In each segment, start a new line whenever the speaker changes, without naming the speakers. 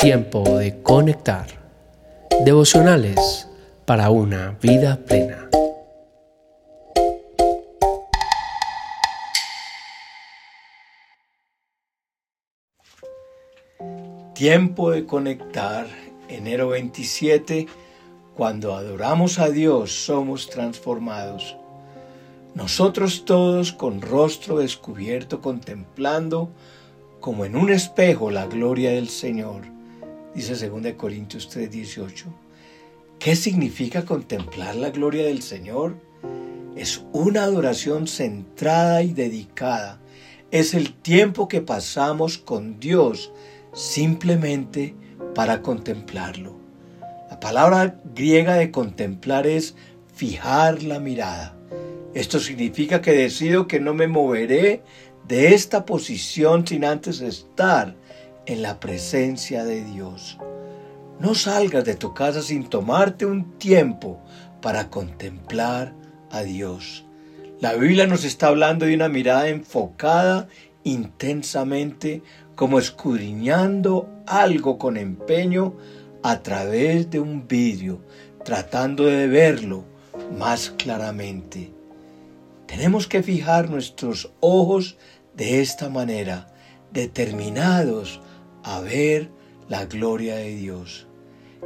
Tiempo de conectar. Devocionales para una vida plena.
Tiempo de conectar, enero 27, cuando adoramos a Dios somos transformados. Nosotros todos con rostro descubierto contemplando como en un espejo la gloria del Señor, dice 2 Corintios 3:18. ¿Qué significa contemplar la gloria del Señor? Es una adoración centrada y dedicada. Es el tiempo que pasamos con Dios simplemente para contemplarlo. La palabra griega de contemplar es fijar la mirada. Esto significa que decido que no me moveré de esta posición sin antes estar en la presencia de Dios. No salgas de tu casa sin tomarte un tiempo para contemplar a Dios. La Biblia nos está hablando de una mirada enfocada intensamente, como escudriñando algo con empeño a través de un vidrio, tratando de verlo más claramente. Tenemos que fijar nuestros ojos de esta manera, determinados a ver la gloria de Dios.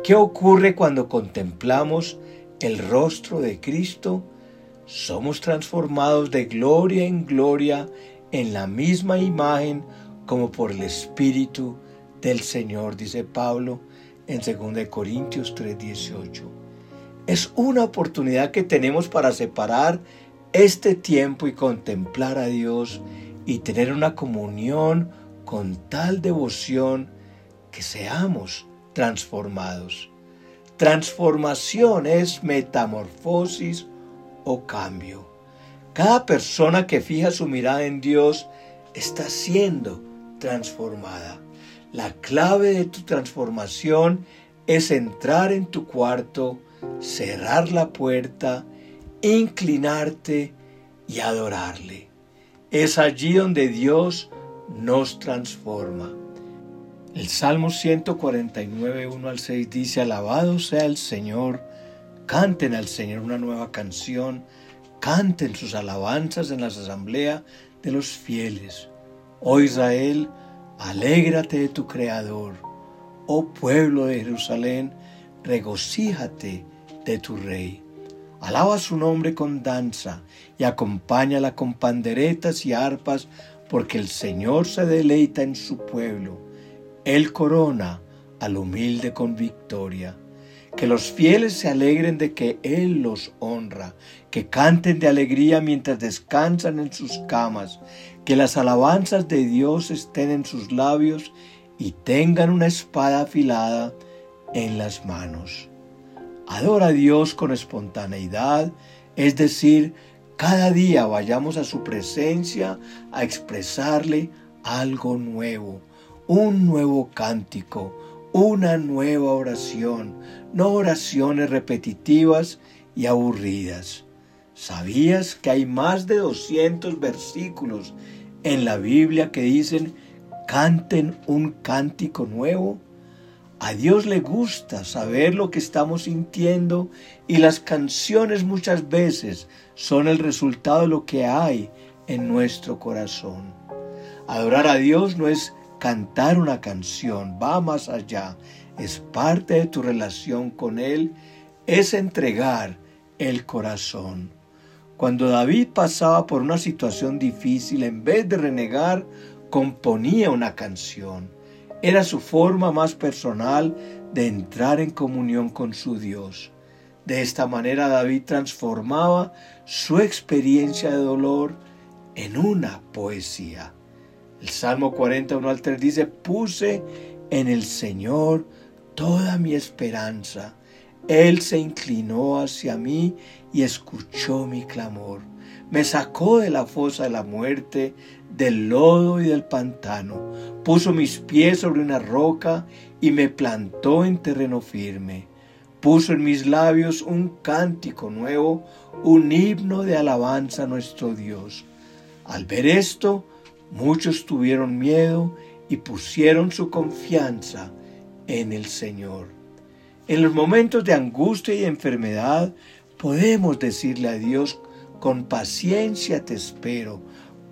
¿Qué ocurre cuando contemplamos el rostro de Cristo? Somos transformados de gloria en gloria en la misma imagen como por el Espíritu del Señor, dice Pablo en 2 Corintios 3:18. Es una oportunidad que tenemos para separar este tiempo y contemplar a Dios y tener una comunión con tal devoción que seamos transformados. Transformación es metamorfosis o cambio. Cada persona que fija su mirada en Dios está siendo transformada. La clave de tu transformación es entrar en tu cuarto, cerrar la puerta, inclinarte y adorarle. Es allí donde Dios nos transforma. El Salmo 149, 1 al 6 dice, Alabado sea el Señor, canten al Señor una nueva canción, canten sus alabanzas en las asambleas de los fieles. Oh Israel, alégrate de tu Creador. Oh pueblo de Jerusalén, regocíjate de tu Rey. Alaba su nombre con danza y acompáñala con panderetas y arpas, porque el Señor se deleita en su pueblo. Él corona al humilde con victoria. Que los fieles se alegren de que Él los honra, que canten de alegría mientras descansan en sus camas, que las alabanzas de Dios estén en sus labios y tengan una espada afilada en las manos. Adora a Dios con espontaneidad, es decir, cada día vayamos a su presencia a expresarle algo nuevo, un nuevo cántico, una nueva oración, no oraciones repetitivas y aburridas. ¿Sabías que hay más de 200 versículos en la Biblia que dicen canten un cántico nuevo? A Dios le gusta saber lo que estamos sintiendo y las canciones muchas veces son el resultado de lo que hay en nuestro corazón. Adorar a Dios no es cantar una canción, va más allá, es parte de tu relación con Él, es entregar el corazón. Cuando David pasaba por una situación difícil, en vez de renegar, componía una canción. Era su forma más personal de entrar en comunión con su Dios. De esta manera David transformaba su experiencia de dolor en una poesía. El Salmo 41 al 3 dice, puse en el Señor toda mi esperanza. Él se inclinó hacia mí y escuchó mi clamor. Me sacó de la fosa de la muerte, del lodo y del pantano, puso mis pies sobre una roca y me plantó en terreno firme. Puso en mis labios un cántico nuevo, un himno de alabanza a nuestro Dios. Al ver esto, Muchos tuvieron miedo y pusieron su confianza en el Señor. En los momentos de angustia y enfermedad podemos decirle a Dios, con paciencia te espero,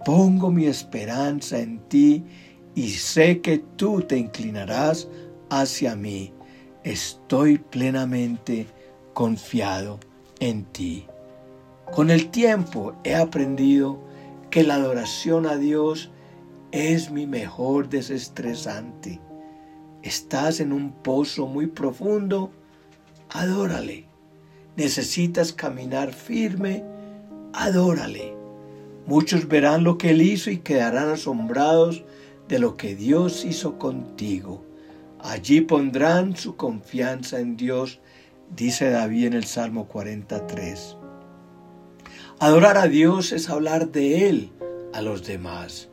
pongo mi esperanza en ti y sé que tú te inclinarás hacia mí. Estoy plenamente confiado en ti. Con el tiempo he aprendido que la adoración a Dios es mi mejor desestresante. Estás en un pozo muy profundo, adórale. Necesitas caminar firme, adórale. Muchos verán lo que Él hizo y quedarán asombrados de lo que Dios hizo contigo. Allí pondrán su confianza en Dios, dice David en el Salmo 43. Adorar a Dios es hablar de Él a los demás.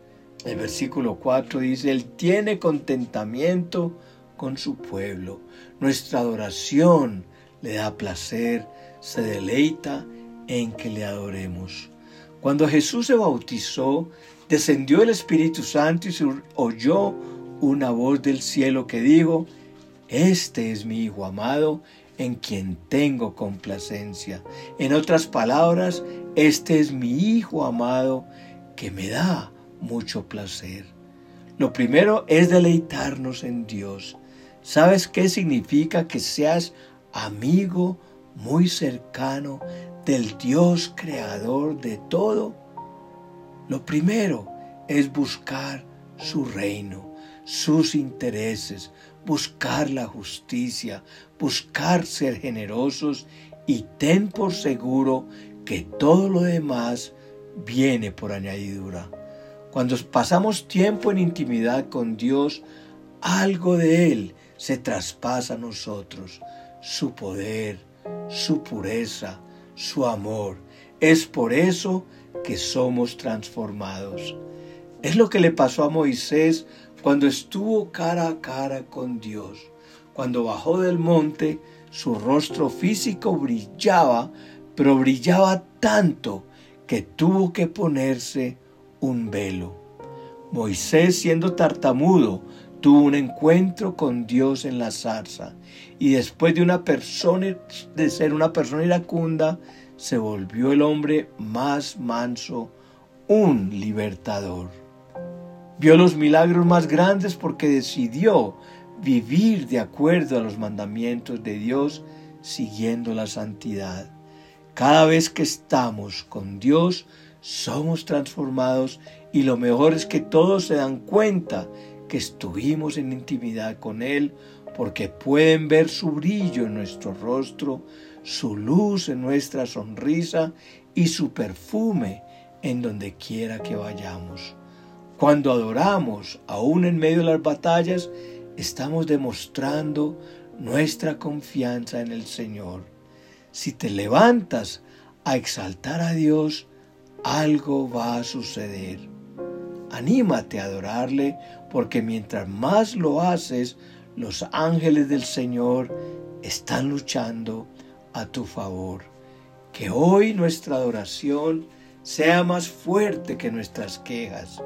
El versículo 4 dice, Él tiene contentamiento con su pueblo. Nuestra adoración le da placer, se deleita en que le adoremos. Cuando Jesús se bautizó, descendió el Espíritu Santo y se oyó una voz del cielo que dijo, Este es mi Hijo amado, en quien tengo complacencia. En otras palabras, este es mi Hijo amado que me da mucho placer. Lo primero es deleitarnos en Dios. ¿Sabes qué significa que seas amigo muy cercano del Dios creador de todo? Lo primero es buscar su reino, sus intereses, buscar la justicia, buscar ser generosos y ten por seguro que todo lo demás viene por añadidura. Cuando pasamos tiempo en intimidad con Dios, algo de Él se traspasa a nosotros, su poder, su pureza, su amor. Es por eso que somos transformados. Es lo que le pasó a Moisés cuando estuvo cara a cara con Dios. Cuando bajó del monte, su rostro físico brillaba, pero brillaba tanto que tuvo que ponerse un velo. Moisés, siendo tartamudo, tuvo un encuentro con Dios en la zarza y después de una persona de ser una persona iracunda, se volvió el hombre más manso, un libertador. Vio los milagros más grandes porque decidió vivir de acuerdo a los mandamientos de Dios, siguiendo la santidad. Cada vez que estamos con Dios, somos transformados y lo mejor es que todos se dan cuenta que estuvimos en intimidad con Él porque pueden ver su brillo en nuestro rostro, su luz en nuestra sonrisa y su perfume en donde quiera que vayamos. Cuando adoramos, aún en medio de las batallas, estamos demostrando nuestra confianza en el Señor. Si te levantas a exaltar a Dios, algo va a suceder. Anímate a adorarle porque mientras más lo haces, los ángeles del Señor están luchando a tu favor. Que hoy nuestra adoración sea más fuerte que nuestras quejas.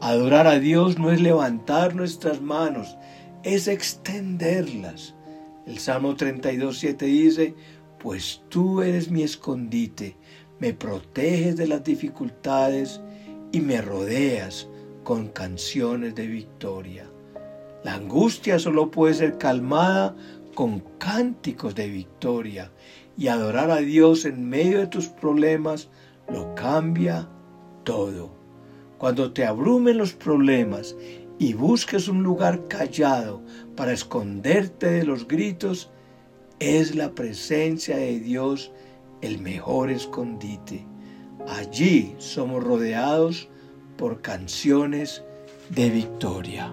Adorar a Dios no es levantar nuestras manos, es extenderlas. El Salmo 32, 7 dice, pues tú eres mi escondite, me proteges de las dificultades y me rodeas con canciones de victoria. La angustia solo puede ser calmada con cánticos de victoria y adorar a Dios en medio de tus problemas lo cambia todo. Cuando te abrumen los problemas y busques un lugar callado para esconderte de los gritos, es la presencia de Dios el mejor escondite. Allí somos rodeados por canciones de victoria.